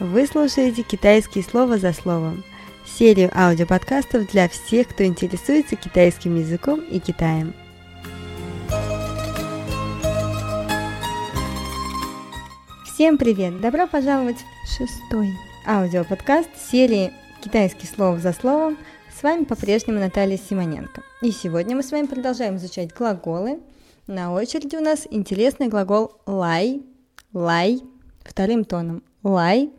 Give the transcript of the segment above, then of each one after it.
Вы слушаете «Китайские слова за словом» – серию аудиоподкастов для всех, кто интересуется китайским языком и Китаем. Всем привет! Добро пожаловать в шестой аудиоподкаст серии «Китайские слова за словом». С вами по-прежнему Наталья Симоненко. И сегодня мы с вами продолжаем изучать глаголы. На очереди у нас интересный глагол «лай», «лай», вторым тоном «лай».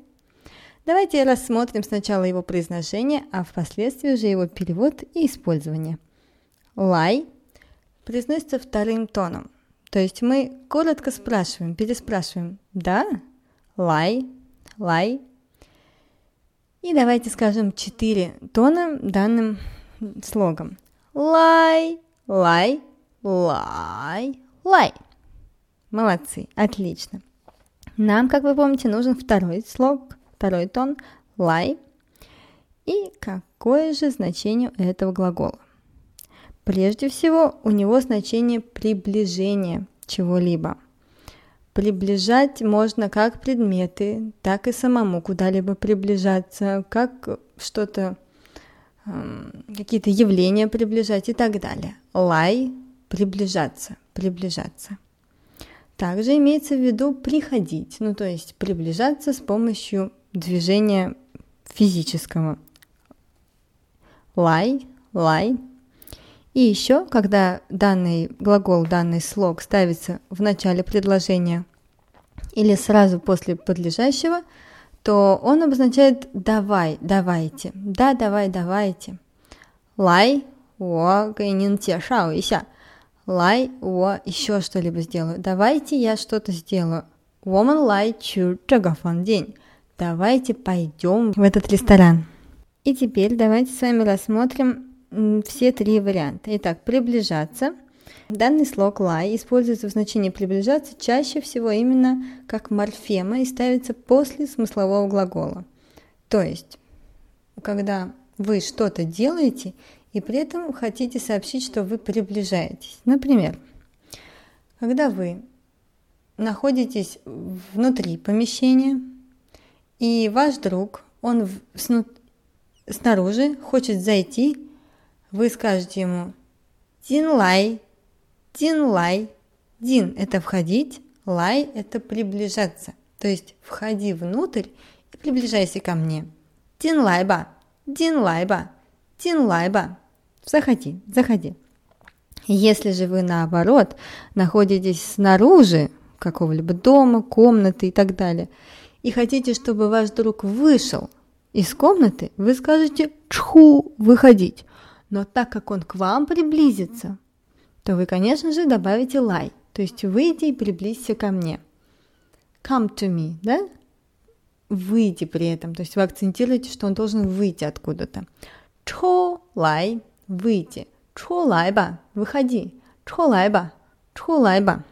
Давайте рассмотрим сначала его произношение, а впоследствии уже его перевод и использование. «Лай» произносится вторым тоном, то есть мы коротко спрашиваем, переспрашиваем «да», «лай», «лай». И давайте скажем четыре тона данным слогом. Лай, лай, лай, лай. Молодцы, отлично. Нам, как вы помните, нужен второй слог, второй тон лай. И какое же значение у этого глагола? Прежде всего, у него значение приближения чего-либо. Приближать можно как предметы, так и самому куда-либо приближаться, как что-то, какие-то явления приближать и так далее. Лай – приближаться, приближаться – также имеется в виду приходить, ну то есть приближаться с помощью движения физического. Лай, лай. И еще, когда данный глагол, данный слог ставится в начале предложения или сразу после подлежащего, то он обозначает «давай», «давайте», «да, давай, давайте». «Лай, о, гайнин тешао ися». «Лай, о, еще что-либо сделаю». «Давайте я что-то сделаю». «Woman лай чу чагафан день». Давайте пойдем в этот ресторан. И теперь давайте с вами рассмотрим все три варианта. Итак, приближаться. Данный слог лай используется в значении приближаться чаще всего именно как морфема и ставится после смыслового глагола. То есть, когда вы что-то делаете и при этом хотите сообщить, что вы приближаетесь. Например, когда вы находитесь внутри помещения, и ваш друг, он снаружи хочет зайти, вы скажете ему «Дин лай», «Дин лай», «Дин» – это входить, «лай» – это приближаться. То есть входи внутрь и приближайся ко мне. «Дин лайба», «Дин лайба», «Дин лайба». Заходи, заходи. Если же вы наоборот находитесь снаружи какого-либо дома, комнаты и так далее, и хотите, чтобы ваш друг вышел из комнаты, вы скажете «чху, выходить». Но так как он к вам приблизится, то вы, конечно же, добавите «лай», то есть «выйди и приблизься ко мне». Come to me, да? Выйди при этом, то есть вы акцентируете, что он должен выйти откуда-то. Чхо лай, выйти. Чхо лайба, выходи. Чхо лайба, чхо лайба.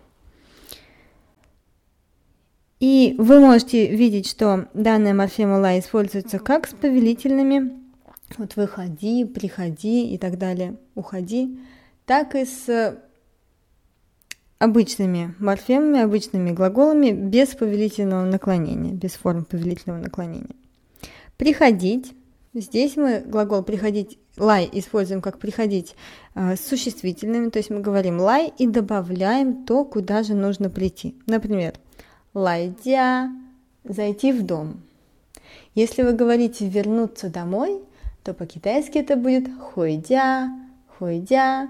И вы можете видеть, что данная морфема ла используется как с повелительными, вот выходи, приходи и так далее, уходи, так и с обычными морфемами, обычными глаголами без повелительного наклонения, без форм повелительного наклонения. Приходить. Здесь мы глагол приходить лай используем как приходить э, с существительными, то есть мы говорим лай и добавляем то, куда же нужно прийти. Например, лайдя, зайти в дом. Если вы говорите вернуться домой, то по-китайски это будет хуйдя, хуйдя,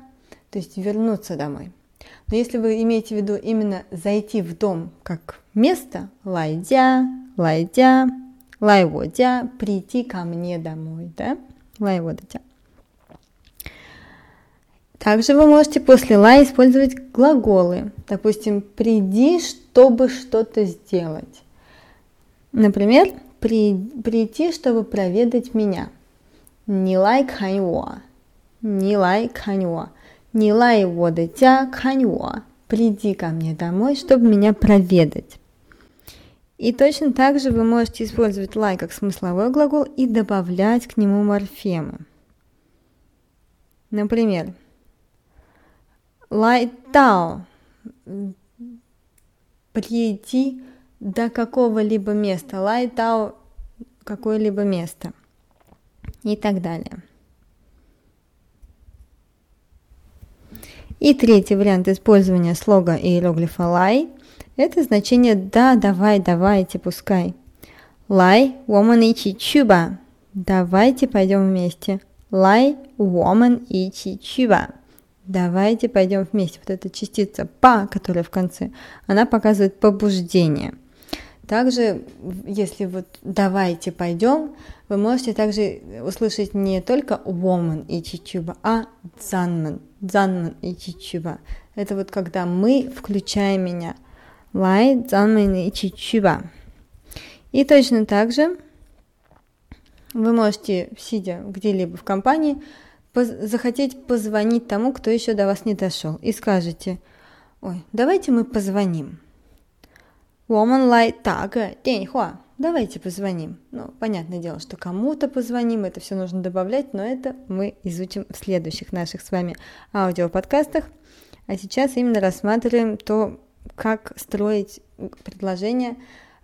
то есть вернуться домой. Но если вы имеете в виду именно зайти в дом как место, лайдя, лайдя, лайводя, прийти ко мне домой, да, лайводя. Также вы можете после ла использовать глаголы. Допустим, приди, чтобы что-то сделать. Например, при, прийти, чтобы проведать меня. Не лай каньуа. Не лай каньуа. Не лай водетя каньуа. Приди ко мне домой, чтобы меня проведать. И точно так же вы можете использовать лай как смысловой глагол и добавлять к нему морфемы. Например, lie down прийти до какого-либо места, lie down какое-либо место и так далее. И третий вариант использования слога и иероглифа лай – это значение «да, давай, давайте, пускай». Лай, woman ичи чуба. Давайте пойдем вместе. Лай, woman ичи чуба. Давайте пойдем вместе. Вот эта частица па, которая в конце, она показывает побуждение. Также, если вот давайте пойдем, вы можете также услышать не только woman и чичуба, а дзанман, дзанман и чичуба. Это вот когда мы включаем меня. Лай, дзанман и чичуба. И точно так же вы можете, сидя где-либо в компании, поз- захотеть позвонить тому, кто еще до вас не дошел, и скажете, ой, давайте мы позвоним. Woman лай тага деньхуа. Давайте позвоним. Ну, понятное дело, что кому-то позвоним, это все нужно добавлять, но это мы изучим в следующих наших с вами аудиоподкастах. А сейчас именно рассматриваем то, как строить предложение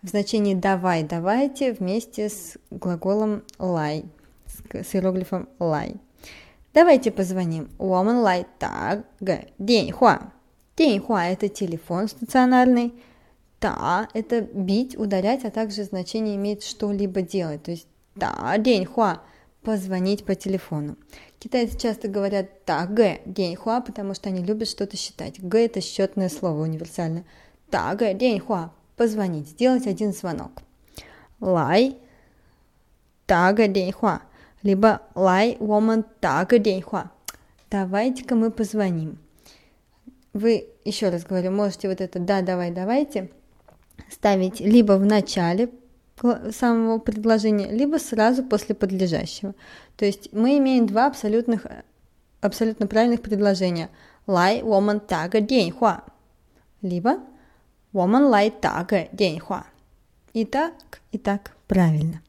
в значении «давай», «давайте» вместе с глаголом «лай», с иероглифом «лай». Давайте позвоним. Woman Light Так, Г. Деньхуа. Деньхуа – это телефон стационарный. Та – это бить, ударять, а также значение имеет что-либо делать. То есть та деньхуа – позвонить по телефону. Китайцы часто говорят та г деньхуа, потому что они любят что-то считать. Г – это счетное слово универсально. Та г деньхуа – позвонить, сделать один звонок. Лай – та г деньхуа – либо лай woman так деньхуа. Давайте-ка мы позвоним. Вы, еще раз говорю, можете вот это «да, давай, давайте» ставить либо в начале самого предложения, либо сразу после подлежащего. То есть мы имеем два абсолютных, абсолютно правильных предложения. Лай woman так деньхуа. Либо woman лай так деньхуа. И так, и так правильно.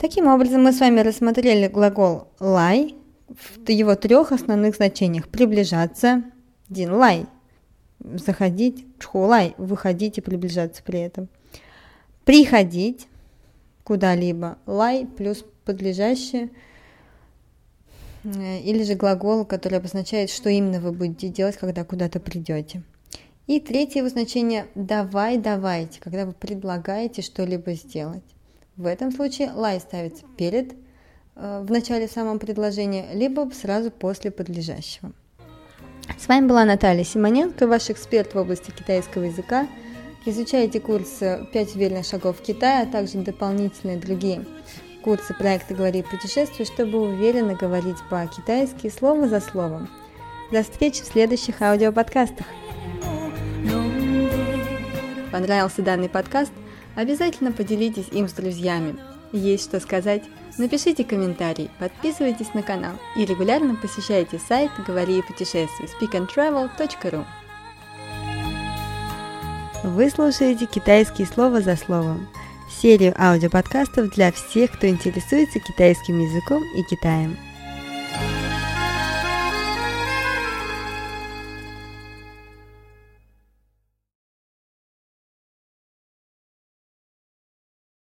Таким образом, мы с вами рассмотрели глагол лай в его трех основных значениях. Приближаться, дин лай, заходить, чхулай, выходить и приближаться при этом. Приходить куда-либо, лай плюс подлежащее, э, или же глагол, который обозначает, что именно вы будете делать, когда куда-то придете. И третье его значение «давай, давайте», когда вы предлагаете что-либо сделать. В этом случае лай ставится перед, э, в начале самого предложения, либо сразу после подлежащего. С вами была Наталья Симоненко, ваш эксперт в области китайского языка. Изучайте курс «5 верных шагов в Китае», а также дополнительные другие курсы проекта «Говори путешествуй», чтобы уверенно говорить по-китайски слово за словом. До встречи в следующих аудиоподкастах. Понравился данный подкаст – Обязательно поделитесь им с друзьями. Есть что сказать? Напишите комментарий, подписывайтесь на канал и регулярно посещайте сайт «Говори и путешествуй» speakandtravel.ru Вы слушаете «Китайские слова за словом» серию аудиоподкастов для всех, кто интересуется китайским языком и Китаем.